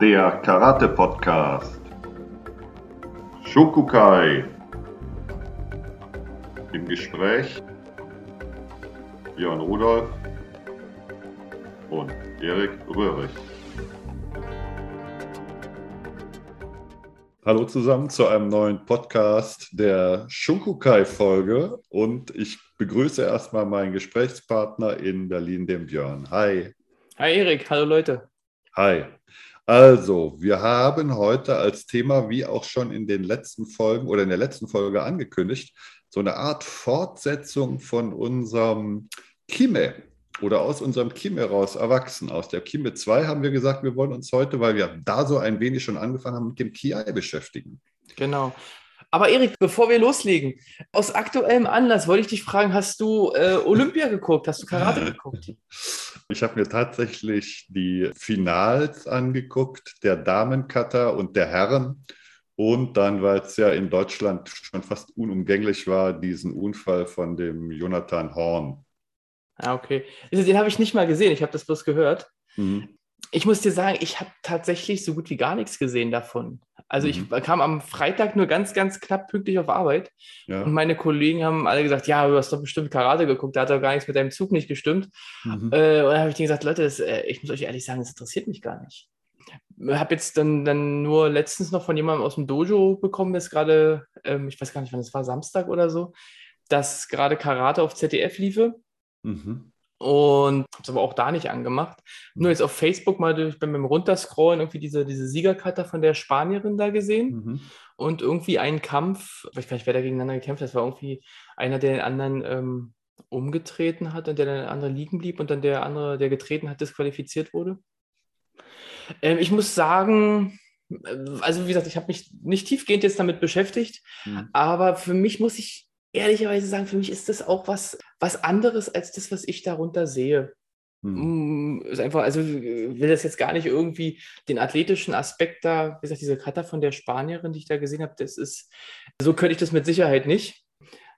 der Karate-Podcast. Shokukai. Im Gespräch Björn Rudolf und Erik Röhrig. Hallo zusammen zu einem neuen Podcast der Shunkukai-Folge und ich begrüße erstmal meinen Gesprächspartner in Berlin, den Björn. Hi. Hi Erik, hallo Leute. Hi. Also, wir haben heute als Thema, wie auch schon in den letzten Folgen oder in der letzten Folge angekündigt, so eine Art Fortsetzung von unserem Kime oder aus unserem Kime raus erwachsen. Aus der Kime 2 haben wir gesagt, wir wollen uns heute, weil wir da so ein wenig schon angefangen haben, mit dem KI beschäftigen. Genau. Aber Erik, bevor wir loslegen, aus aktuellem Anlass wollte ich dich fragen, hast du äh, Olympia geguckt? Hast du Karate geguckt? Ich habe mir tatsächlich die Finals angeguckt, der Damencutter und der Herren. Und dann, weil es ja in Deutschland schon fast unumgänglich war, diesen Unfall von dem Jonathan Horn. Ah, okay. Den habe ich nicht mal gesehen, ich habe das bloß gehört. Mhm. Ich muss dir sagen, ich habe tatsächlich so gut wie gar nichts gesehen davon. Also ich mhm. kam am Freitag nur ganz, ganz knapp pünktlich auf Arbeit. Ja. Und meine Kollegen haben alle gesagt, ja, du hast doch bestimmt Karate geguckt, da hat doch gar nichts mit deinem Zug nicht gestimmt. Mhm. Äh, und dann habe ich denen gesagt, Leute, das, äh, ich muss euch ehrlich sagen, das interessiert mich gar nicht. Ich habe jetzt dann, dann nur letztens noch von jemandem aus dem Dojo bekommen, das gerade, ähm, ich weiß gar nicht, wann es war, Samstag oder so, dass gerade Karate auf ZDF liefe. Mhm. Und habe es aber auch da nicht angemacht. Nur jetzt auf Facebook mal durch, beim Runterscrollen irgendwie diese, diese Siegerkarte von der Spanierin da gesehen. Mhm. Und irgendwie einen Kampf, ich weiß gar nicht, wer da gegeneinander gekämpft hat, das war irgendwie einer, der den anderen ähm, umgetreten hat und der dann der andere liegen blieb und dann der andere, der getreten hat, disqualifiziert wurde. Ähm, ich muss sagen, äh, also wie gesagt, ich habe mich nicht tiefgehend jetzt damit beschäftigt, mhm. aber für mich muss ich ehrlicherweise sagen, für mich ist das auch was, was anderes als das, was ich darunter sehe. Hm. Mm, ist einfach, also will das jetzt gar nicht irgendwie den athletischen Aspekt da, wie gesagt, diese Kata von der Spanierin, die ich da gesehen habe, das ist, so könnte ich das mit Sicherheit nicht.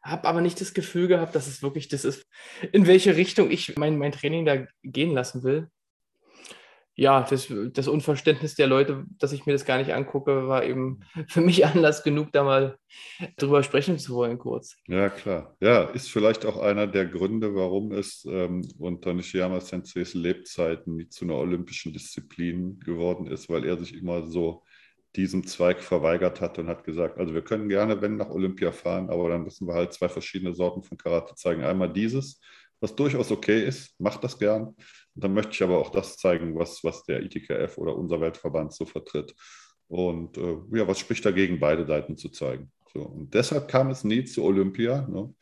Habe aber nicht das Gefühl gehabt, dass es wirklich das ist, in welche Richtung ich mein, mein Training da gehen lassen will ja, das, das Unverständnis der Leute, dass ich mir das gar nicht angucke, war eben für mich Anlass genug, da mal drüber sprechen zu wollen, kurz. Ja, klar. Ja, ist vielleicht auch einer der Gründe, warum es ähm, unter Nishiyama Senseis Lebzeiten nie zu einer olympischen Disziplin geworden ist, weil er sich immer so diesem Zweig verweigert hat und hat gesagt, also wir können gerne, wenn, nach Olympia fahren, aber dann müssen wir halt zwei verschiedene Sorten von Karate zeigen. Einmal dieses, was durchaus okay ist, macht das gern. Und dann möchte ich aber auch das zeigen, was, was der ITKF oder unser Weltverband so vertritt. Und äh, ja, was spricht dagegen, beide Seiten zu zeigen? So, und deshalb kam es nie zu Olympia. Ne?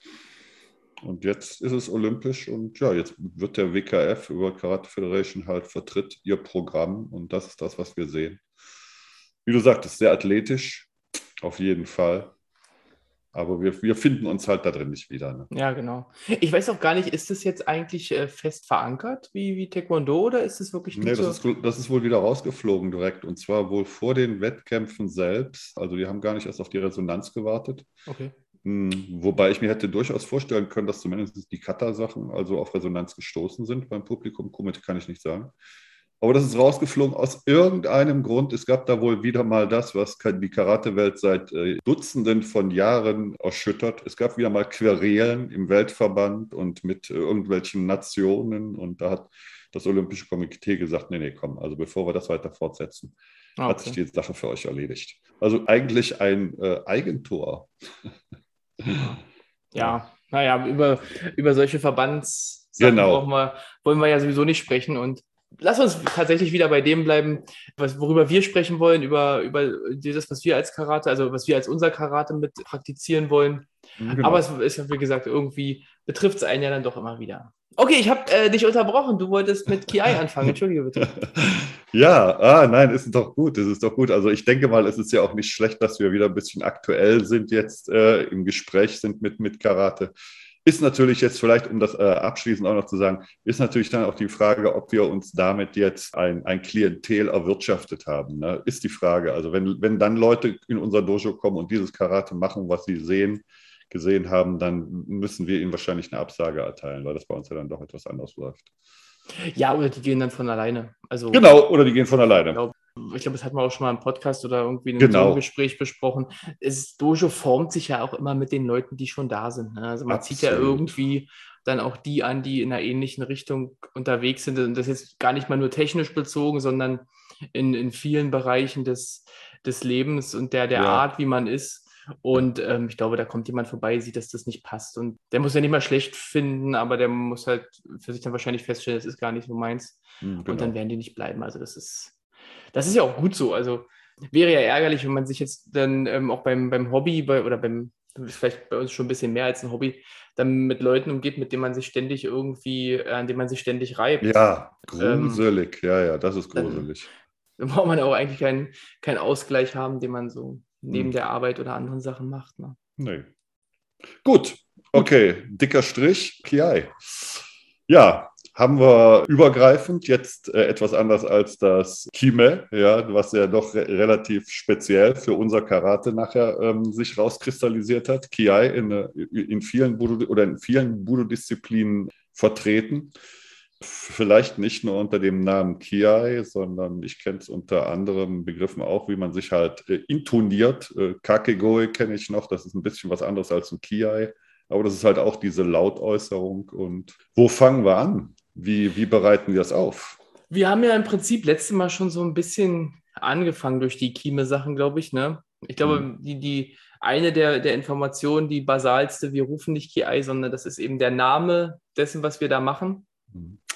Und jetzt ist es olympisch und ja, jetzt wird der WKF über Karate Federation halt vertritt ihr Programm und das ist das, was wir sehen. Wie du sagtest, sehr athletisch, auf jeden Fall. Aber wir, wir finden uns halt da drin nicht wieder. Ne? Ja, genau. Ich weiß auch gar nicht, ist das jetzt eigentlich äh, fest verankert wie, wie Taekwondo oder ist es wirklich nicht nee, das so? Ist, das ist wohl wieder rausgeflogen direkt und zwar wohl vor den Wettkämpfen selbst. Also die haben gar nicht erst auf die Resonanz gewartet. Okay. Hm, wobei ich mir hätte durchaus vorstellen können, dass zumindest die Kata-Sachen also auf Resonanz gestoßen sind beim Publikum. Kumite kann ich nicht sagen. Aber das ist rausgeflogen aus irgendeinem Grund. Es gab da wohl wieder mal das, was die Karate-Welt seit äh, Dutzenden von Jahren erschüttert. Es gab wieder mal Querelen im Weltverband und mit äh, irgendwelchen Nationen. Und da hat das Olympische Komitee gesagt, nee, nee, komm, also bevor wir das weiter fortsetzen, okay. hat sich die Sache für euch erledigt. Also eigentlich ein äh, Eigentor. ja, naja, über, über solche Verbands genau. wir, wollen wir ja sowieso nicht sprechen. Und lass uns tatsächlich wieder bei dem bleiben, was, worüber wir sprechen wollen, über, über das, was wir als Karate, also was wir als unser Karate mit praktizieren wollen. Genau. Aber es ist ja, wie gesagt, irgendwie betrifft es einen ja dann doch immer wieder. Okay, ich habe äh, dich unterbrochen. Du wolltest mit KI anfangen. Entschuldige bitte. ja, ah, nein, ist doch gut. Ist doch gut. Also ich denke mal, es ist ja auch nicht schlecht, dass wir wieder ein bisschen aktuell sind jetzt äh, im Gespräch sind mit, mit Karate. Ist natürlich jetzt vielleicht, um das äh, abschließend auch noch zu sagen, ist natürlich dann auch die Frage, ob wir uns damit jetzt ein, ein Klientel erwirtschaftet haben. Ne? Ist die Frage. Also wenn, wenn dann Leute in unser Dojo kommen und dieses Karate machen, was sie sehen, gesehen haben, dann müssen wir ihnen wahrscheinlich eine Absage erteilen, weil das bei uns ja dann doch etwas anders läuft. Ja, oder die gehen dann von alleine. Also, genau, oder die gehen von alleine. Ich glaube, glaub, das hatten wir auch schon mal im Podcast oder irgendwie in einem genau. Gespräch besprochen. Es, Dojo formt sich ja auch immer mit den Leuten, die schon da sind. Ne? Also man Absolut. zieht ja irgendwie dann auch die an, die in einer ähnlichen Richtung unterwegs sind. Und das ist gar nicht mal nur technisch bezogen, sondern in, in vielen Bereichen des, des Lebens und der, der ja. Art, wie man ist. Und ähm, ich glaube, da kommt jemand vorbei, sieht, dass das nicht passt. Und der muss ja nicht mal schlecht finden, aber der muss halt für sich dann wahrscheinlich feststellen, das ist gar nicht so meins. Mhm, genau. Und dann werden die nicht bleiben. Also das ist, das ist ja auch gut so. Also wäre ja ärgerlich, wenn man sich jetzt dann ähm, auch beim, beim Hobby bei, oder beim, vielleicht bei uns schon ein bisschen mehr als ein Hobby, dann mit Leuten umgeht, mit denen man sich ständig irgendwie, äh, an denen man sich ständig reibt. Ja, ähm, gruselig. Ähm, ja, ja, das ist gruselig. Dann, dann braucht man auch eigentlich keinen, keinen Ausgleich haben, den man so neben hm. der Arbeit oder anderen Sachen macht. Ne? Nee. Gut, okay, dicker Strich, KI. Ja, haben wir übergreifend jetzt äh, etwas anders als das Kime, ja, was ja doch re relativ speziell für unser Karate nachher ähm, sich rauskristallisiert hat. Kiai in, äh, in vielen Budo oder in vielen Budo-Disziplinen vertreten. Vielleicht nicht nur unter dem Namen Kiai, sondern ich kenne es unter anderen Begriffen auch, wie man sich halt äh, intoniert. Äh, Kakegoi kenne ich noch, das ist ein bisschen was anderes als ein Kiai. Aber das ist halt auch diese Lautäußerung. Und wo fangen wir an? Wie, wie bereiten wir das auf? Wir haben ja im Prinzip letztes Mal schon so ein bisschen angefangen durch die Kime-Sachen, glaube ich. Ne? Ich glaube, mhm. die, die, eine der, der Informationen, die basalste, wir rufen nicht KI, sondern das ist eben der Name dessen, was wir da machen.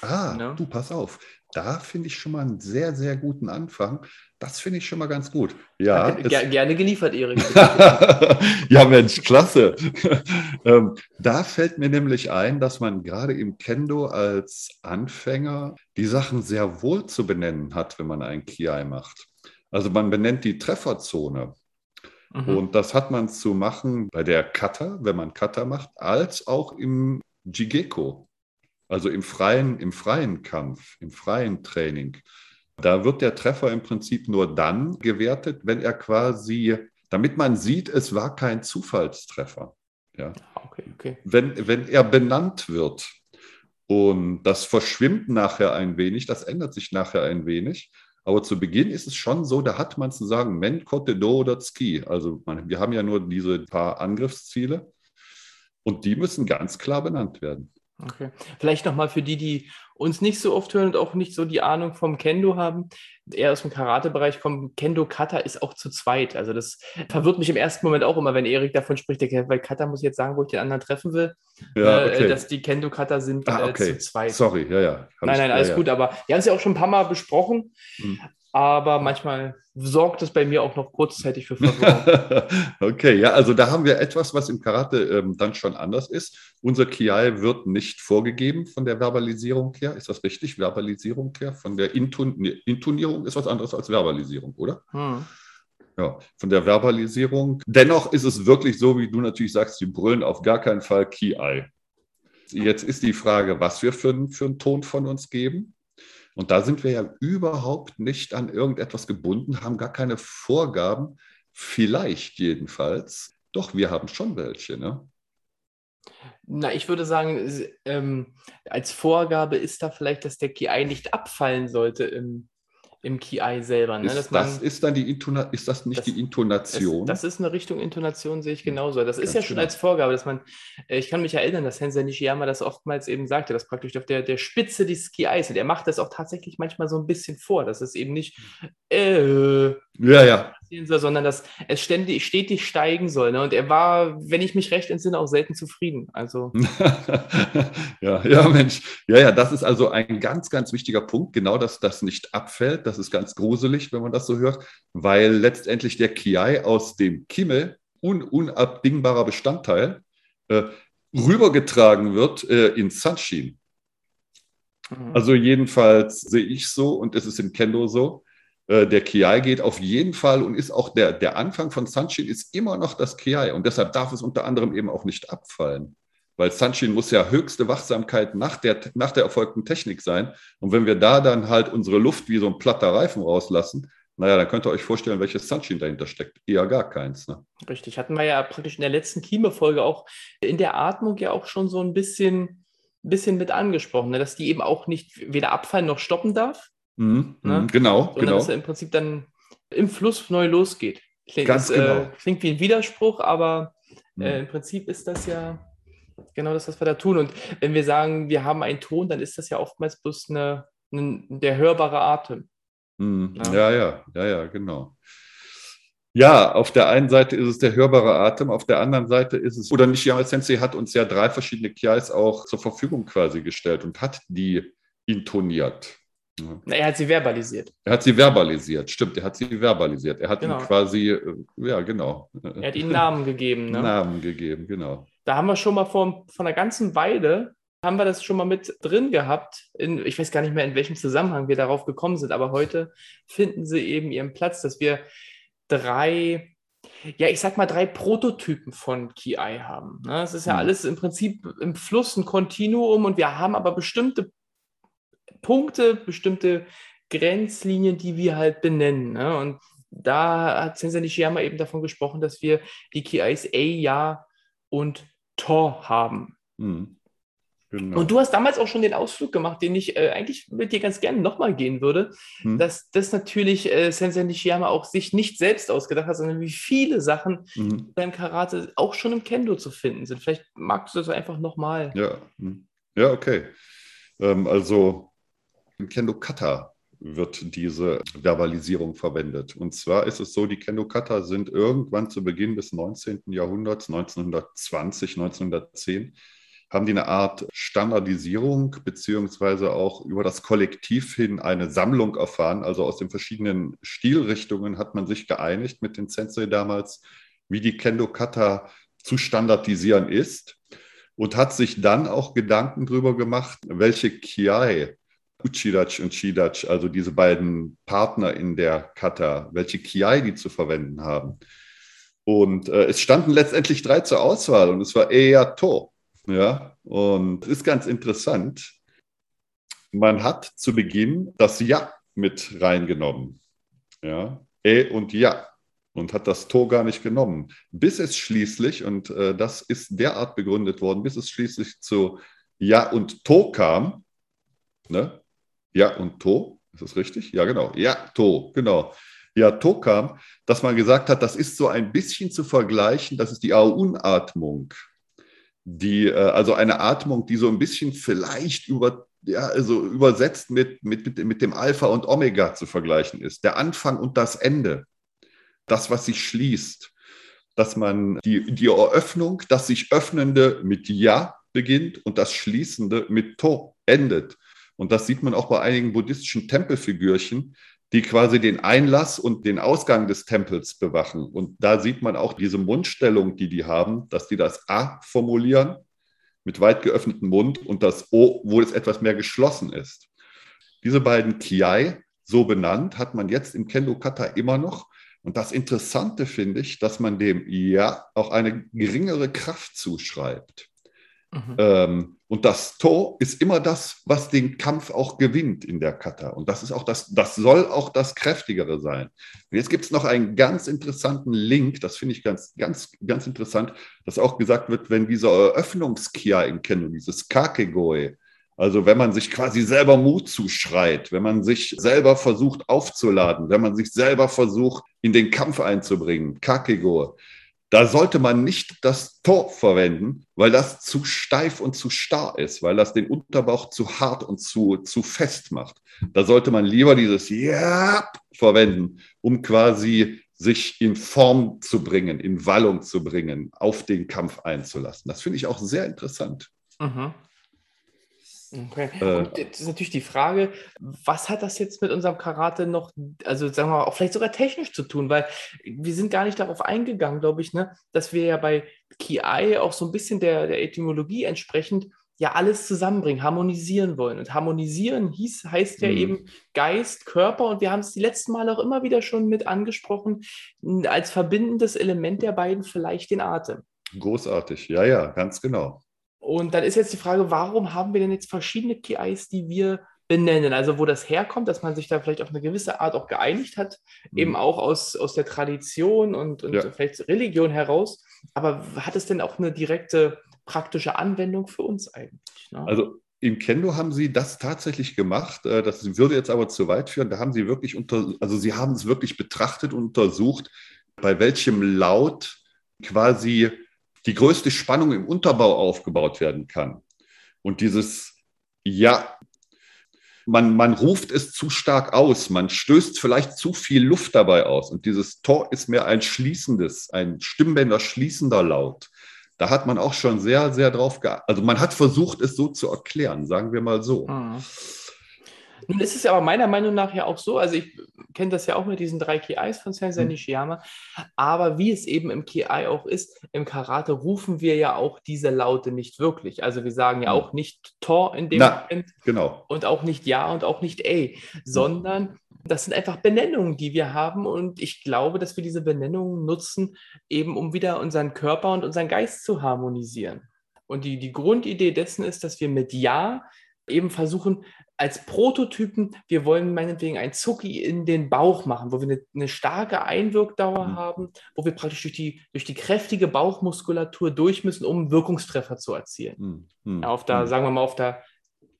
Ah, ja. du, pass auf. Da finde ich schon mal einen sehr, sehr guten Anfang. Das finde ich schon mal ganz gut. Ja, Ger gerne geliefert, Erik. ja, Mensch, klasse. ähm, da fällt mir nämlich ein, dass man gerade im Kendo als Anfänger die Sachen sehr wohl zu benennen hat, wenn man ein Kiai macht. Also man benennt die Trefferzone. Mhm. Und das hat man zu machen bei der Kata, wenn man Kata macht, als auch im Jigeko. Also im freien, im freien Kampf, im freien Training. Da wird der Treffer im Prinzip nur dann gewertet, wenn er quasi, damit man sieht, es war kein Zufallstreffer. Ja. Ah, okay, okay. Wenn, wenn er benannt wird und das verschwimmt nachher ein wenig, das ändert sich nachher ein wenig. Aber zu Beginn ist es schon so, da hat man zu sagen, Men, Kote, Do oder Ski. Also man, wir haben ja nur diese paar Angriffsziele und die müssen ganz klar benannt werden. Okay. Vielleicht nochmal für die, die uns nicht so oft hören und auch nicht so die Ahnung vom Kendo haben, eher aus dem Karate-Bereich kommen, Kendo Kata ist auch zu zweit. Also das verwirrt mich im ersten Moment auch immer, wenn Erik davon spricht, weil Kata muss jetzt sagen, wo ich den anderen treffen will, ja, äh, okay. dass die Kendo Kata sind ah, äh, okay. zu zweit. Sorry, ja, ja. Nein, nein, alles ja, gut, aber wir haben es ja auch schon ein paar Mal besprochen. Hm aber manchmal sorgt es bei mir auch noch kurzzeitig für Verwirrung. okay, ja, also da haben wir etwas, was im Karate ähm, dann schon anders ist. Unser Kiai wird nicht vorgegeben von der Verbalisierung her. Ist das richtig? Verbalisierung her? Von der Intun Intonierung ist was anderes als Verbalisierung, oder? Hm. Ja, von der Verbalisierung. Dennoch ist es wirklich so, wie du natürlich sagst, die brüllen auf gar keinen Fall Kiai. Jetzt ist die Frage, was wir für, für einen Ton von uns geben. Und da sind wir ja überhaupt nicht an irgendetwas gebunden, haben gar keine Vorgaben, vielleicht jedenfalls. Doch, wir haben schon welche, ne? Na, ich würde sagen, ähm, als Vorgabe ist da vielleicht, dass der KI nicht abfallen sollte im, im KI selber. Ne? Ist, man, das ist dann die Intona ist das nicht das, die Intonation? Es, das ist eine Richtung Intonation, sehe ich genauso. Das Ganz ist ja schon genau. als Vorgabe, dass man, äh, ich kann mich erinnern, dass Hensei Nishiyama das oftmals eben sagte, dass praktisch auf der, der Spitze des KIs und er macht das auch tatsächlich manchmal so ein bisschen vor, dass es eben nicht äh, ja, ja. Soll, sondern dass es ständig, stetig steigen soll. Ne? Und er war, wenn ich mich recht entsinne, auch selten zufrieden. Also. ja, ja, Mensch. Ja, ja, das ist also ein ganz, ganz wichtiger Punkt, genau, dass das nicht abfällt. Das ist ganz gruselig, wenn man das so hört, weil letztendlich der Kiai aus dem Kimmel un unabdingbarer Bestandteil äh, rübergetragen wird äh, in Sunshine. Mhm. Also jedenfalls sehe ich so und es ist in Kendo so der Kiai geht auf jeden Fall und ist auch der, der Anfang von Sanchin ist immer noch das Kiai und deshalb darf es unter anderem eben auch nicht abfallen. Weil Sanchin muss ja höchste Wachsamkeit nach der, nach der erfolgten Technik sein. Und wenn wir da dann halt unsere Luft wie so ein platter Reifen rauslassen, naja, dann könnt ihr euch vorstellen, welches Sanchin dahinter steckt. Eher gar keins. Ne? Richtig, hatten wir ja praktisch in der letzten Kime-Folge auch in der Atmung ja auch schon so ein bisschen bisschen mit angesprochen, ne? dass die eben auch nicht weder abfallen noch stoppen darf. Mhm, ne? Mhm, genau, sondern genau. dass er im Prinzip dann im Fluss neu losgeht. Klingt, Ganz ist, äh, genau. Äh, klingt wie ein Widerspruch, aber mhm. äh, im Prinzip ist das ja genau das, was wir da tun. Und wenn wir sagen, wir haben einen Ton, dann ist das ja oftmals bloß eine, eine der hörbare Atem. Mhm. Ja. ja, ja, ja, ja, genau. Ja, auf der einen Seite ist es der hörbare Atem, auf der anderen Seite ist es, oder Nishiyama Sensei hat uns ja drei verschiedene Kiais auch zur Verfügung quasi gestellt und hat die intoniert. Er hat sie verbalisiert. Er hat sie verbalisiert, stimmt, er hat sie verbalisiert. Er hat genau. ihnen quasi, äh, ja, genau. Er hat ihnen Namen gegeben. Ne? Namen gegeben, genau. Da haben wir schon mal vor, vor einer ganzen Weile, haben wir das schon mal mit drin gehabt. In, ich weiß gar nicht mehr, in welchem Zusammenhang wir darauf gekommen sind, aber heute finden sie eben ihren Platz, dass wir drei ja, ich sag mal, drei Prototypen von KI haben. Ne? Es ist ja mhm. alles im Prinzip im Fluss ein Kontinuum und wir haben aber bestimmte Punkte, bestimmte Grenzlinien, die wir halt benennen. Ne? Und da hat Sensei Nishiyama eben davon gesprochen, dass wir die KIs A, Ja und Tor haben. Mhm. Genau. Und du hast damals auch schon den Ausflug gemacht, den ich äh, eigentlich mit dir ganz gerne nochmal gehen würde, hm. dass das natürlich äh, Sensei Nishiyama auch sich nicht selbst ausgedacht hat, sondern wie viele Sachen hm. beim Karate auch schon im Kendo zu finden sind. Vielleicht magst du das einfach nochmal. Ja, hm. ja, okay. Ähm, also Kendo Kata wird diese Verbalisierung verwendet. Und zwar ist es so, die Kendo Kata sind irgendwann zu Beginn des 19. Jahrhunderts, 1920, 1910, haben die eine Art Standardisierung beziehungsweise auch über das Kollektiv hin eine Sammlung erfahren. Also aus den verschiedenen Stilrichtungen hat man sich geeinigt mit den Sensei damals, wie die Kendo-Kata zu standardisieren ist und hat sich dann auch Gedanken darüber gemacht, welche Kiai, Uchidachi und Shidachi, also diese beiden Partner in der Kata, welche Kiai die zu verwenden haben. Und äh, es standen letztendlich drei zur Auswahl und es war Eya To. Ja, und ist ganz interessant. Man hat zu Beginn das Ja mit reingenommen. Ja, E und Ja. Und hat das Tor gar nicht genommen. Bis es schließlich, und äh, das ist derart begründet worden, bis es schließlich zu Ja und To kam. Ne? Ja und To, ist das richtig? Ja, genau. Ja, To, genau. Ja, To kam, dass man gesagt hat, das ist so ein bisschen zu vergleichen, das ist die Aun-Atmung die, äh, also eine Atmung, die so ein bisschen vielleicht über, ja, also übersetzt mit, mit, mit, mit dem Alpha und Omega zu vergleichen ist. Der Anfang und das Ende, das, was sich schließt, dass man die, die Eröffnung, das sich Öffnende mit Ja beginnt und das Schließende mit To endet. Und das sieht man auch bei einigen buddhistischen Tempelfigürchen, die quasi den Einlass und den Ausgang des Tempels bewachen. Und da sieht man auch diese Mundstellung, die die haben, dass die das A formulieren mit weit geöffnetem Mund und das O, wo es etwas mehr geschlossen ist. Diese beiden Kiai, so benannt, hat man jetzt im Kendo Kata immer noch. Und das Interessante finde ich, dass man dem Ja auch eine geringere Kraft zuschreibt. Mhm. Ähm, und das To ist immer das, was den Kampf auch gewinnt in der Kata. Und das ist auch das, das soll auch das Kräftigere sein. Und jetzt gibt es noch einen ganz interessanten Link, das finde ich ganz, ganz, ganz interessant, dass auch gesagt wird, wenn dieser Eröffnungskia im Kendo, dieses Kakegoe, also wenn man sich quasi selber Mut zuschreit, wenn man sich selber versucht aufzuladen, wenn man sich selber versucht, in den Kampf einzubringen, Kakegoe, da sollte man nicht das Tor verwenden, weil das zu steif und zu starr ist, weil das den Unterbauch zu hart und zu, zu fest macht. Da sollte man lieber dieses Ja verwenden, um quasi sich in Form zu bringen, in Wallung zu bringen, auf den Kampf einzulassen. Das finde ich auch sehr interessant. Mhm. Okay. Äh, und jetzt ist natürlich die Frage, was hat das jetzt mit unserem Karate noch, also sagen wir mal, auch vielleicht sogar technisch zu tun, weil wir sind gar nicht darauf eingegangen, glaube ich, ne, dass wir ja bei Ki auch so ein bisschen der, der Etymologie entsprechend ja alles zusammenbringen, harmonisieren wollen. Und harmonisieren hieß, heißt ja mhm. eben Geist, Körper und wir haben es die letzten Mal auch immer wieder schon mit angesprochen, als verbindendes Element der beiden vielleicht den Atem. Großartig, ja, ja, ganz genau. Und dann ist jetzt die Frage, warum haben wir denn jetzt verschiedene KIs, die wir benennen? Also wo das herkommt, dass man sich da vielleicht auf eine gewisse Art auch geeinigt hat, mhm. eben auch aus, aus der Tradition und, und ja. vielleicht Religion heraus. Aber hat es denn auch eine direkte praktische Anwendung für uns eigentlich. Ne? Also im Kendo haben sie das tatsächlich gemacht. Äh, das würde jetzt aber zu weit führen. Da haben sie wirklich unter, also sie haben es wirklich betrachtet und untersucht, bei welchem Laut quasi die größte Spannung im Unterbau aufgebaut werden kann. Und dieses Ja, man, man ruft es zu stark aus, man stößt vielleicht zu viel Luft dabei aus. Und dieses Tor ist mehr ein schließendes, ein Stimmbänder schließender Laut da hat man auch schon sehr, sehr drauf geachtet. Also man hat versucht, es so zu erklären, sagen wir mal so. Mhm. Nun ist es aber meiner Meinung nach ja auch so, also ich kenne das ja auch mit diesen drei Ki-Eyes von Sensei mhm. Nishiyama, aber wie es eben im Ki-Eye auch ist, im Karate rufen wir ja auch diese Laute nicht wirklich. Also wir sagen ja mhm. auch nicht Tor in dem Na, Moment genau. und auch nicht Ja und auch nicht A, sondern das sind einfach Benennungen, die wir haben und ich glaube, dass wir diese Benennungen nutzen, eben um wieder unseren Körper und unseren Geist zu harmonisieren. Und die, die Grundidee dessen ist, dass wir mit Ja eben versuchen, als Prototypen, wir wollen meinetwegen ein Zucki in den Bauch machen, wo wir eine, eine starke Einwirkdauer mhm. haben, wo wir praktisch durch die, durch die kräftige Bauchmuskulatur durch müssen, um einen Wirkungstreffer zu erzielen. Mhm. mhm. auf der, mhm. sagen wir mal, auf der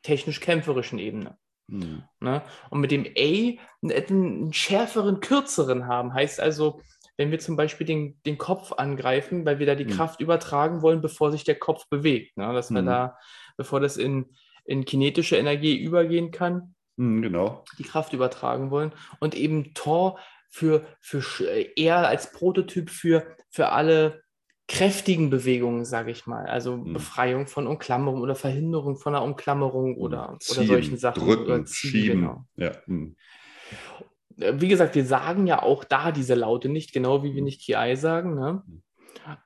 technisch-kämpferischen Ebene. Mhm. Ne? Und mit dem A einen, schärferen, kürzeren haben. Heißt also, wenn wir zum Beispiel den, den Kopf angreifen, weil wir da die mhm. Kraft übertragen wollen, bevor sich der Kopf bewegt. Ne? Dass wir da, bevor das in, in kinetische Energie übergehen kann, mhm, genau. die Kraft übertragen wollen. Und eben Tor für, für eher als Prototyp für, für alle kräftigen Bewegungen, sage ich mal. Also hm. Befreiung von Umklammerung oder Verhinderung von einer Umklammerung hm. oder, Ziehen, oder solchen Sachen. Drücken, ziehen, schieben. Genau. Ja. Hm. Äh, wie gesagt, wir sagen ja auch da diese Laute nicht, genau wie wir hm. nicht Ki sagen. Ne?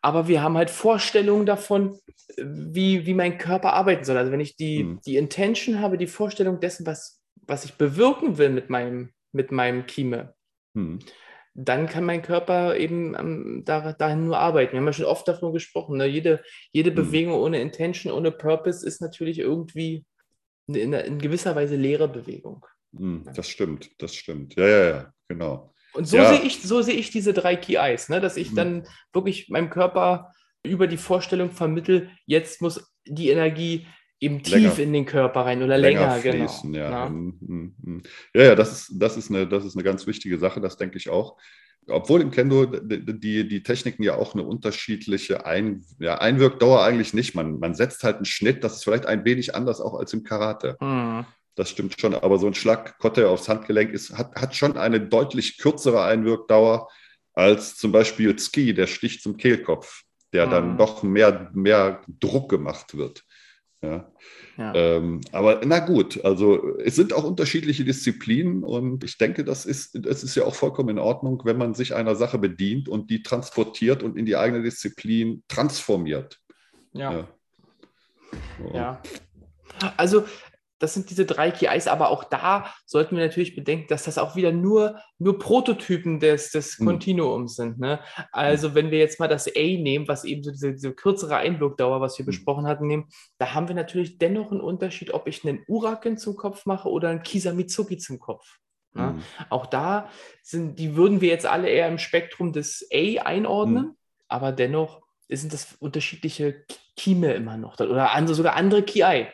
Aber wir haben halt Vorstellungen davon, wie, wie mein Körper arbeiten soll. Also wenn ich die, hm. die Intention habe, die Vorstellung dessen, was, was ich bewirken will mit meinem, mit meinem Kime, hm dann kann mein Körper eben ähm, da, dahin nur arbeiten. Wir haben ja schon oft davon gesprochen. Ne? Jede, jede mhm. Bewegung ohne Intention, ohne Purpose ist natürlich irgendwie in, in gewisser Weise leere Bewegung. Mhm, das stimmt, das stimmt. Ja, ja, ja, genau. Und so ja. sehe ich, so sehe ich diese drei Key Eyes, ne? dass ich mhm. dann wirklich meinem Körper über die Vorstellung vermittel, jetzt muss die Energie eben tief länger, in den Körper rein oder länger, länger fließen, genau. Ja. Ja. ja, ja, das ist, das, ist eine, das ist eine ganz wichtige Sache, das denke ich auch. Obwohl im Kendo die, die Techniken ja auch eine unterschiedliche Ein, ja, Einwirkdauer eigentlich nicht. Man, man setzt halt einen Schnitt, das ist vielleicht ein wenig anders auch als im Karate. Mhm. Das stimmt schon, aber so ein Schlag Kotte aufs Handgelenk ist, hat, hat schon eine deutlich kürzere Einwirkdauer als zum Beispiel Ski, der Stich zum Kehlkopf, der mhm. dann doch mehr, mehr Druck gemacht wird. Ja. ja. Ähm, aber na gut, also es sind auch unterschiedliche Disziplinen und ich denke, das ist, das ist ja auch vollkommen in Ordnung, wenn man sich einer Sache bedient und die transportiert und in die eigene Disziplin transformiert. Ja. Ja. So. ja. Also das sind diese drei KIs, aber auch da sollten wir natürlich bedenken, dass das auch wieder nur, nur Prototypen des, des mhm. Kontinuums sind. Ne? Also wenn wir jetzt mal das A nehmen, was eben so diese, diese kürzere Einwirkdauer, was wir mhm. besprochen hatten, nehmen, da haben wir natürlich dennoch einen Unterschied, ob ich einen Uraken zum Kopf mache oder einen Kisamizuki zum Kopf. Ne? Mhm. Auch da sind, die würden wir jetzt alle eher im Spektrum des A einordnen, mhm. aber dennoch sind das unterschiedliche Kime immer noch oder andere, sogar andere Ki.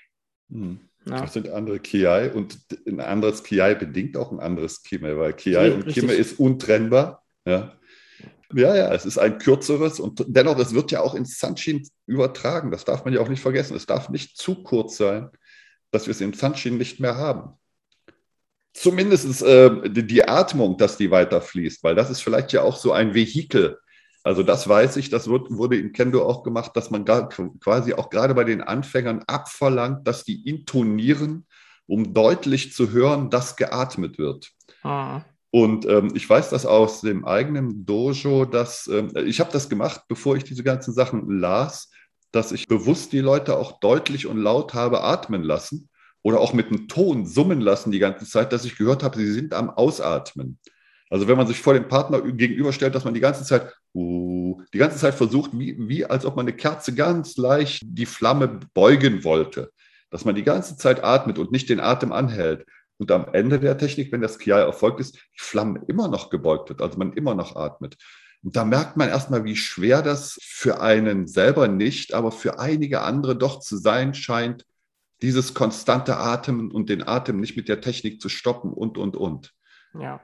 Mhm. Ja. Das sind andere KI und ein anderes KI bedingt auch ein anderes Kime, weil KI ja, und Kime ist untrennbar. Ja. ja, ja, es ist ein kürzeres und dennoch, es wird ja auch ins Sunshin übertragen. Das darf man ja auch nicht vergessen. Es darf nicht zu kurz sein, dass wir es im Sunshin nicht mehr haben. Zumindest äh, die, die Atmung, dass die weiterfließt, weil das ist vielleicht ja auch so ein Vehikel, also das weiß ich, das wird, wurde in Kendo auch gemacht, dass man da quasi auch gerade bei den Anfängern abverlangt, dass die intonieren, um deutlich zu hören, dass geatmet wird. Ah. Und ähm, ich weiß das aus dem eigenen Dojo, dass ähm, ich habe das gemacht, bevor ich diese ganzen Sachen las, dass ich bewusst die Leute auch deutlich und laut habe atmen lassen oder auch mit einem Ton summen lassen die ganze Zeit, dass ich gehört habe, sie sind am Ausatmen. Also wenn man sich vor dem Partner gegenüberstellt, dass man die ganze Zeit, uh, die ganze Zeit versucht, wie, wie als ob man eine Kerze ganz leicht die Flamme beugen wollte. Dass man die ganze Zeit atmet und nicht den Atem anhält. Und am Ende der Technik, wenn das Kiai erfolgt ist, die Flamme immer noch gebeugt wird, also man immer noch atmet. Und da merkt man erstmal, wie schwer das für einen selber nicht, aber für einige andere doch zu sein scheint, dieses konstante Atmen und den Atem nicht mit der Technik zu stoppen und, und, und. Ja.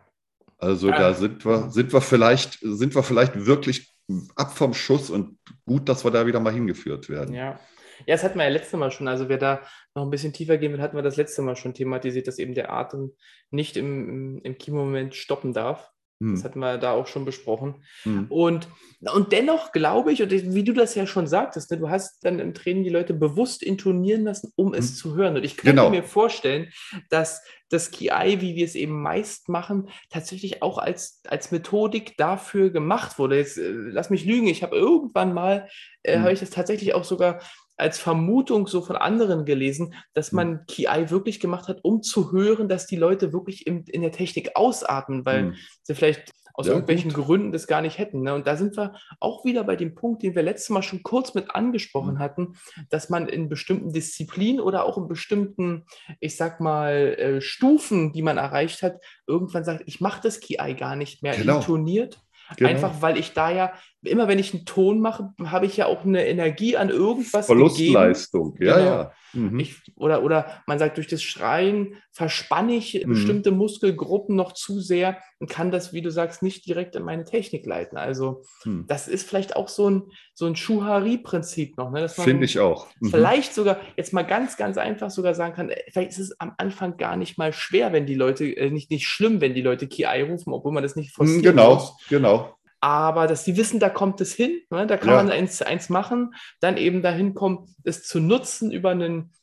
Also ja. da sind wir, sind wir vielleicht, sind wir vielleicht wirklich ab vom Schuss und gut, dass wir da wieder mal hingeführt werden. Ja. Ja, das hatten wir ja letztes Mal schon. Also wer da noch ein bisschen tiefer gehen will, hatten wir das letzte Mal schon thematisiert, dass eben der Atem nicht im, im, im Kiemoment stoppen darf. Das hm. hatten wir da auch schon besprochen. Hm. Und, und dennoch glaube ich, und wie du das ja schon sagtest, ne, du hast dann im Training die Leute bewusst intonieren lassen, um hm. es zu hören. Und ich könnte genau. mir vorstellen, dass das KI, wie wir es eben meist machen, tatsächlich auch als, als Methodik dafür gemacht wurde. Jetzt äh, lass mich lügen, ich habe irgendwann mal, äh, hm. habe ich das tatsächlich auch sogar als Vermutung so von anderen gelesen, dass hm. man KI wirklich gemacht hat, um zu hören, dass die Leute wirklich in, in der Technik ausatmen, weil mhm. sie vielleicht aus ja, irgendwelchen gut. Gründen das gar nicht hätten. Ne? Und da sind wir auch wieder bei dem Punkt, den wir letztes Mal schon kurz mit angesprochen mhm. hatten, dass man in bestimmten Disziplinen oder auch in bestimmten, ich sag mal, äh, Stufen, die man erreicht hat, irgendwann sagt, ich mache das KI gar nicht mehr genau. intoniert, Genau. Einfach weil ich da ja, immer wenn ich einen Ton mache, habe ich ja auch eine Energie an irgendwas. Verlustleistung, gegeben. ja, genau. ja. Mhm. Ich, oder, oder man sagt, durch das Schreien verspanne ich mhm. bestimmte Muskelgruppen noch zu sehr und kann das, wie du sagst, nicht direkt in meine Technik leiten. Also, mhm. das ist vielleicht auch so ein, so ein Schuhari-Prinzip noch. Ne? Finde ich auch. Mhm. Vielleicht sogar, jetzt mal ganz, ganz einfach sogar sagen kann, äh, vielleicht ist es am Anfang gar nicht mal schwer, wenn die Leute, äh, nicht, nicht schlimm, wenn die Leute KI rufen, obwohl man das nicht mhm, forciert. Genau, muss. genau aber dass sie wissen, da kommt es hin, ne? da kann ja. man eins, eins machen, dann eben dahin kommen, es zu nutzen über einen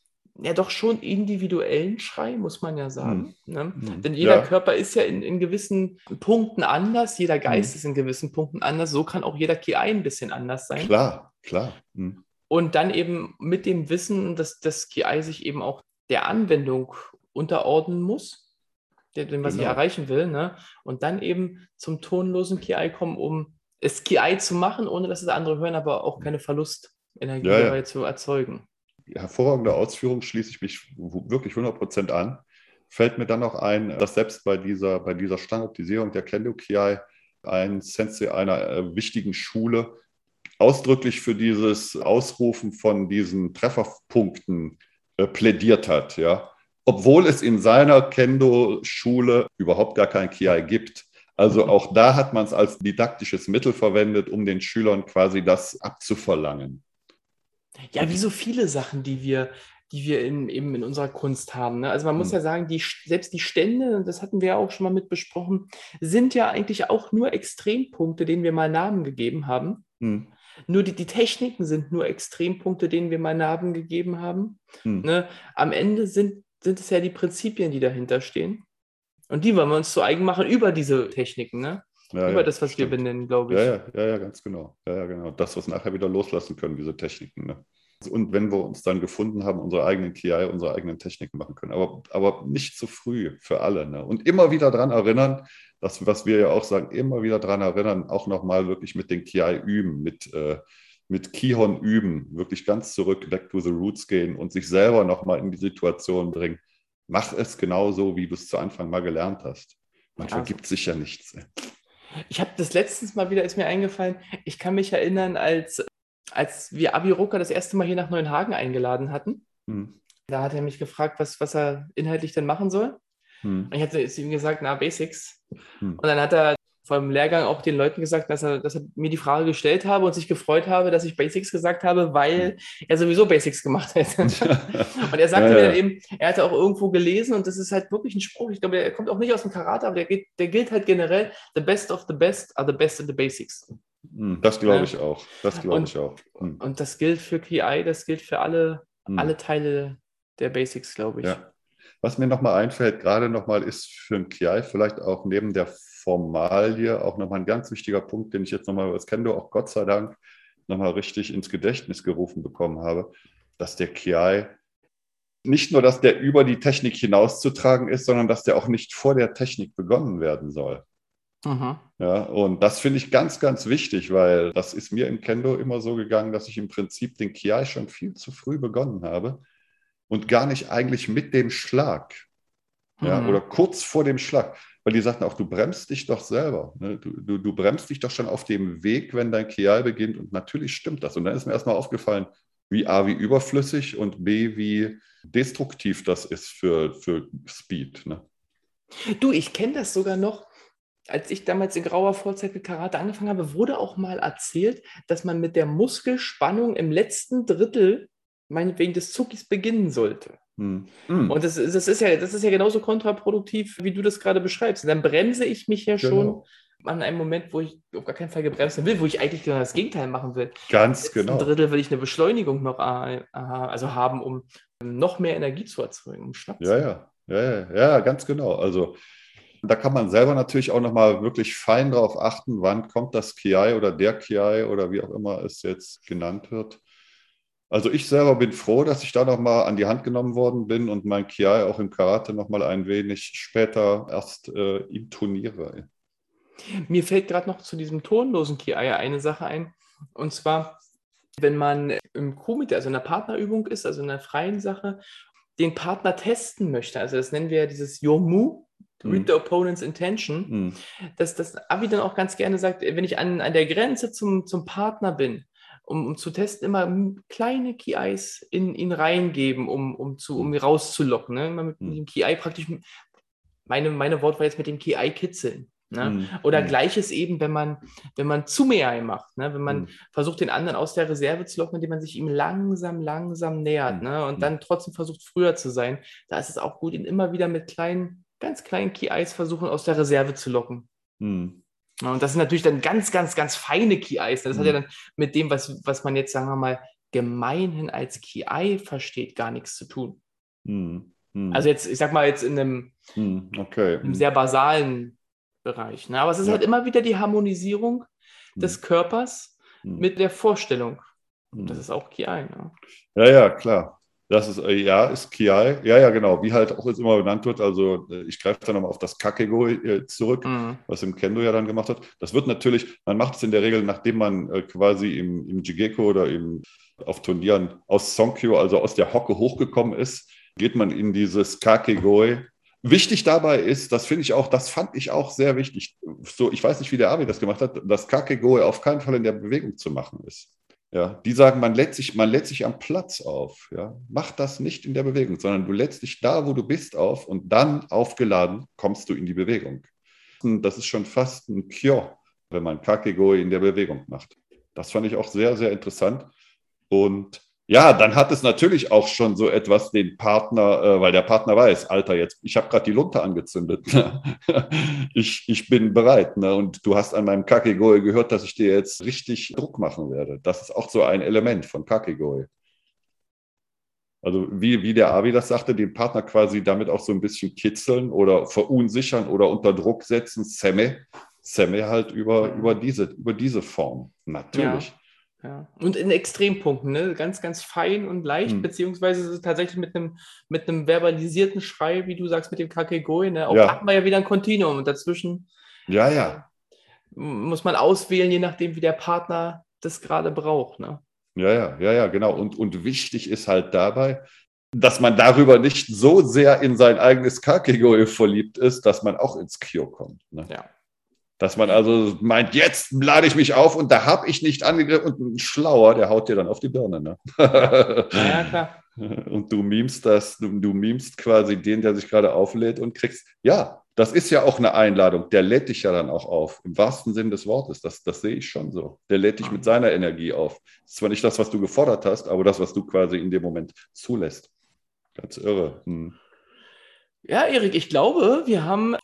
ja doch schon individuellen Schrei, muss man ja sagen. Mhm. Ne? Mhm. Denn jeder ja. Körper ist ja in, in gewissen Punkten anders, jeder Geist mhm. ist in gewissen Punkten anders, so kann auch jeder KI ein bisschen anders sein. Klar, klar. Mhm. Und dann eben mit dem Wissen, dass das KI sich eben auch der Anwendung unterordnen muss dem, was genau. ich erreichen will, ne? und dann eben zum tonlosen KI kommen, um es KI zu machen, ohne dass es andere hören, aber auch keine Verlustenergie ja, dabei ja. zu erzeugen. Hervorragende Ausführung schließe ich mich wirklich 100% an. Fällt mir dann noch ein, dass selbst bei dieser, bei dieser Standardisierung der Kendo KI ein Sensei einer äh, wichtigen Schule ausdrücklich für dieses Ausrufen von diesen Trefferpunkten äh, plädiert hat. Ja? Obwohl es in seiner Kendo-Schule überhaupt gar kein KI gibt. Also auch da hat man es als didaktisches Mittel verwendet, um den Schülern quasi das abzuverlangen. Ja, wie so viele Sachen, die wir, die wir in, eben in unserer Kunst haben. Ne? Also man muss hm. ja sagen, die, selbst die Stände, das hatten wir ja auch schon mal mit besprochen, sind ja eigentlich auch nur Extrempunkte, denen wir mal Namen gegeben haben. Hm. Nur die, die Techniken sind nur Extrempunkte, denen wir mal Namen gegeben haben. Hm. Ne? Am Ende sind sind es ja die Prinzipien, die dahinter stehen. Und die wollen wir uns zu eigen machen über diese Techniken, ne? Ja, über ja, das, was stimmt. wir benennen, glaube ich. Ja, ja, ja, ja, ganz genau. Ja, ja, genau. Das, was nachher wieder loslassen können, diese Techniken. Ne? Und wenn wir uns dann gefunden haben, unsere eigenen KI, unsere eigenen Techniken machen können. Aber, aber nicht zu früh für alle. Ne? Und immer wieder daran erinnern, das, was wir ja auch sagen, immer wieder daran erinnern, auch nochmal wirklich mit den KI üben, mit, äh, mit Kihon üben, wirklich ganz zurück, back to the roots gehen und sich selber nochmal in die Situation bringen. Mach es genauso, wie du es zu Anfang mal gelernt hast. Man ja. vergibt sich ja nichts. Ich habe das letztens mal wieder, ist mir eingefallen, ich kann mich erinnern, als, als wir Abi Rucker das erste Mal hier nach Neuenhagen eingeladen hatten. Hm. Da hat er mich gefragt, was, was er inhaltlich denn machen soll. Hm. Und ich hatte ihm gesagt, na, Basics. Hm. Und dann hat er vor dem Lehrgang auch den Leuten gesagt, dass er, dass er mir die Frage gestellt habe und sich gefreut habe, dass ich Basics gesagt habe, weil er sowieso Basics gemacht hätte. und er sagte ja, mir dann eben, er hatte auch irgendwo gelesen und das ist halt wirklich ein Spruch. Ich glaube, er kommt auch nicht aus dem Karate, aber der, geht, der gilt halt generell, the best of the best are the best in the basics. Hm, das glaube ich auch. Das glaube ich auch. Mhm. Und das gilt für KI, das gilt für alle, mhm. alle Teile der Basics, glaube ich. Ja. Was mir nochmal einfällt, gerade nochmal ist für ein KI vielleicht auch neben der Formalie auch nochmal ein ganz wichtiger Punkt, den ich jetzt nochmal, das kennen du auch Gott sei Dank, nochmal richtig ins Gedächtnis gerufen bekommen habe, dass der KI nicht nur, dass der über die Technik hinauszutragen ist, sondern dass der auch nicht vor der Technik begonnen werden soll. Mhm. Ja, und das finde ich ganz, ganz wichtig, weil das ist mir im Kendo immer so gegangen, dass ich im Prinzip den Kiai schon viel zu früh begonnen habe und gar nicht eigentlich mit dem Schlag. Ja, mhm. Oder kurz vor dem Schlag. Weil die sagten auch, du bremst dich doch selber. Ne? Du, du, du, bremst dich doch schon auf dem Weg, wenn dein Kiai beginnt. Und natürlich stimmt das. Und dann ist mir erstmal aufgefallen, wie A, wie überflüssig und B, wie destruktiv das ist für, für Speed. Ne? Du, ich kenne das sogar noch. Als ich damals in grauer Vorzeit mit Karate angefangen habe, wurde auch mal erzählt, dass man mit der Muskelspannung im letzten Drittel meinetwegen des Zuckis beginnen sollte. Hm. Hm. Und das, das, ist ja, das ist ja genauso kontraproduktiv, wie du das gerade beschreibst. Und dann bremse ich mich ja genau. schon an einem Moment, wo ich auf gar keinen Fall gebremst will, wo ich eigentlich genau das Gegenteil machen will. Ganz genau. Ein Drittel will ich eine Beschleunigung noch äh, also haben, um noch mehr Energie zu erzeugen, um Schnapp ja, ja, ja, ja, ja, ganz genau. Also da kann man selber natürlich auch nochmal wirklich fein darauf achten, wann kommt das KI oder der KI oder wie auch immer es jetzt genannt wird. Also ich selber bin froh, dass ich da nochmal an die Hand genommen worden bin und mein Kiai auch im Karate nochmal ein wenig später erst äh, intoniere. Mir fällt gerade noch zu diesem tonlosen Kiai eine Sache ein. Und zwar, wenn man im Kumite, also in einer Partnerübung ist, also in einer freien Sache, den Partner testen möchte. Also das nennen wir ja dieses Yomu, Read the opponent's intention, mm. dass das Avi dann auch ganz gerne sagt, wenn ich an, an der Grenze zum, zum Partner bin, um, um zu testen, immer kleine Key-Eyes in ihn reingeben, um, um, zu, um rauszulocken. Ne? Immer mit mhm. dem Key-Eye praktisch, meine, meine Wort war jetzt mit dem Key-Eye kitzeln. Ne? Mhm. Oder mhm. gleiches eben, wenn man, wenn man zu mehr macht, ne? wenn man mhm. versucht, den anderen aus der Reserve zu locken, indem man sich ihm langsam, langsam nähert mhm. ne? und mhm. dann trotzdem versucht, früher zu sein. Da ist es auch gut, ihn immer wieder mit kleinen, ganz kleinen Key-Eyes versuchen, aus der Reserve zu locken. Mhm. Und das sind natürlich dann ganz, ganz, ganz feine Key-Eyes. Das mhm. hat ja mhm. dann mit dem, was, was man jetzt, sagen wir mal, gemeinhin als Key-Eye versteht, gar nichts zu tun. Mhm. Mhm. Also jetzt, ich sag mal, jetzt in einem, mhm. okay. einem sehr basalen Bereich. Ne? Aber es ist ja. halt immer wieder die Harmonisierung des. Körpers mit der Vorstellung. Das ist auch Key-Eye. Ne? Ja, ja, klar. Das ist, äh, ja, ist Kiai. Ja, ja, genau. Wie halt auch jetzt immer benannt wird. Also, äh, ich greife dann nochmal auf das Kakego äh, zurück, mhm. was im Kendo ja dann gemacht hat. Das wird natürlich, man macht es in der Regel, nachdem man quasi im, im Jigeko oder im, auf Turnieren aus Sonkyo, also aus der Hocke hochgekommen ist, geht man in dieses Kakegoi. Wichtig dabei ist, das finde ich auch, das fand ich auch sehr wichtig. So, ich weiß nicht, wie der Abi das gemacht hat, dass Kakegoi auf keinen Fall in der Bewegung zu machen ist. Ja, die sagen, man lädt sich, man lädt sich am Platz auf. Ja, mach das nicht in der Bewegung, sondern du lädst dich da, wo du bist, auf und dann aufgeladen kommst du in die Bewegung. Das ist schon fast ein Kyo, wenn man Kakegoi in der Bewegung macht. Das fand ich auch sehr, sehr interessant. Und ja, dann hat es natürlich auch schon so etwas den Partner, äh, weil der Partner weiß, Alter, jetzt, ich habe gerade die Lunte angezündet. ich, ich bin bereit. Ne? Und du hast an meinem Kakegoi gehört, dass ich dir jetzt richtig Druck machen werde. Das ist auch so ein Element von Kakegoi. Also wie, wie der Avi das sagte, den Partner quasi damit auch so ein bisschen kitzeln oder verunsichern oder unter Druck setzen. Semme, Semme halt über, über, diese, über diese Form. Natürlich. Ja. Ja. Und in Extrempunkten, ne? ganz, ganz fein und leicht, hm. beziehungsweise tatsächlich mit einem, mit einem verbalisierten Schrei, wie du sagst, mit dem Kakegoi. Ne? Auch ja. hat man ja wieder ein Kontinuum und dazwischen ja, ja. muss man auswählen, je nachdem, wie der Partner das gerade braucht. Ne? Ja, ja, ja, ja, genau. Und, und wichtig ist halt dabei, dass man darüber nicht so sehr in sein eigenes Kakegoi verliebt ist, dass man auch ins Kyo kommt. Ne? Ja. Dass man also meint, jetzt lade ich mich auf und da habe ich nicht angegriffen und ein Schlauer, der haut dir dann auf die Birne. Ne? Ja, ja klar. Und du memst das, du, du memst quasi den, der sich gerade auflädt und kriegst, ja, das ist ja auch eine Einladung. Der lädt dich ja dann auch auf, im wahrsten Sinn des Wortes. Das, das sehe ich schon so. Der lädt dich mit seiner Energie auf. Das ist zwar nicht das, was du gefordert hast, aber das, was du quasi in dem Moment zulässt. Ganz irre. Hm. Ja, Erik, ich glaube, wir haben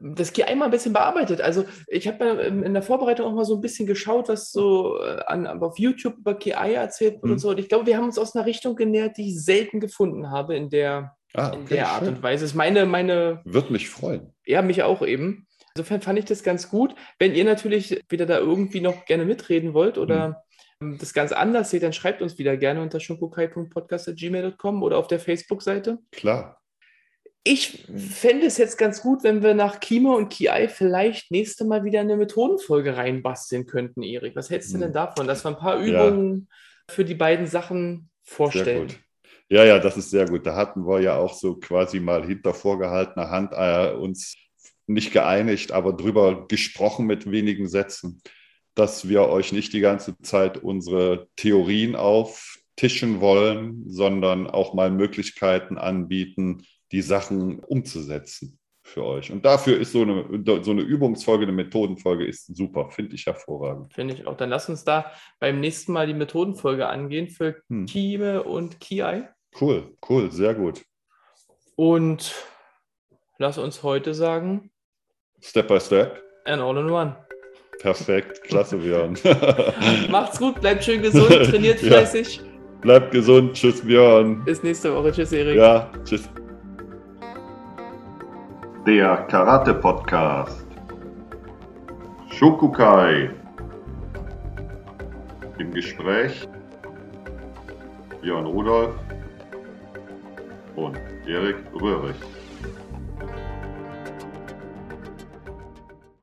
das GI mal ein bisschen bearbeitet. Also ich habe in der Vorbereitung auch mal so ein bisschen geschaut, was so äh, an, auf YouTube über KI erzählt wird mhm. und so. Und ich glaube, wir haben uns aus einer Richtung genähert, die ich selten gefunden habe in der, ah, okay, in der Art und Weise. Das ist meine, meine. Wird mich freuen. Ja, mich auch eben. Insofern fand ich das ganz gut. Wenn ihr natürlich wieder da irgendwie noch gerne mitreden wollt oder mhm. das ganz anders seht, dann schreibt uns wieder gerne unter shunkokai.podcast.gmail.com oder auf der Facebook-Seite. Klar. Ich fände es jetzt ganz gut, wenn wir nach Kima und KI vielleicht nächste Mal wieder eine Methodenfolge reinbasteln könnten, Erik. Was hältst du denn hm. davon, dass wir ein paar Übungen ja. für die beiden Sachen vorstellen? Ja, ja, das ist sehr gut. Da hatten wir ja auch so quasi mal hinter vorgehaltener Hand äh, uns nicht geeinigt, aber drüber gesprochen mit wenigen Sätzen, dass wir euch nicht die ganze Zeit unsere Theorien auftischen wollen, sondern auch mal Möglichkeiten anbieten, die Sachen umzusetzen für euch. Und dafür ist so eine, so eine Übungsfolge, eine Methodenfolge ist super, finde ich hervorragend. Finde ich auch. Dann lass uns da beim nächsten Mal die Methodenfolge angehen für hm. Kime und Kiai. Cool, cool, sehr gut. Und lass uns heute sagen: Step by Step. And all in one. Perfekt, klasse, Björn. Macht's gut, bleibt schön gesund, trainiert fleißig. Ja. Bleibt gesund, tschüss, Björn. Bis nächste Woche, tschüss, Erik. Ja, tschüss. Der Karate Podcast. Shokukai. Im Gespräch Björn Rudolf und Erik Röhrig.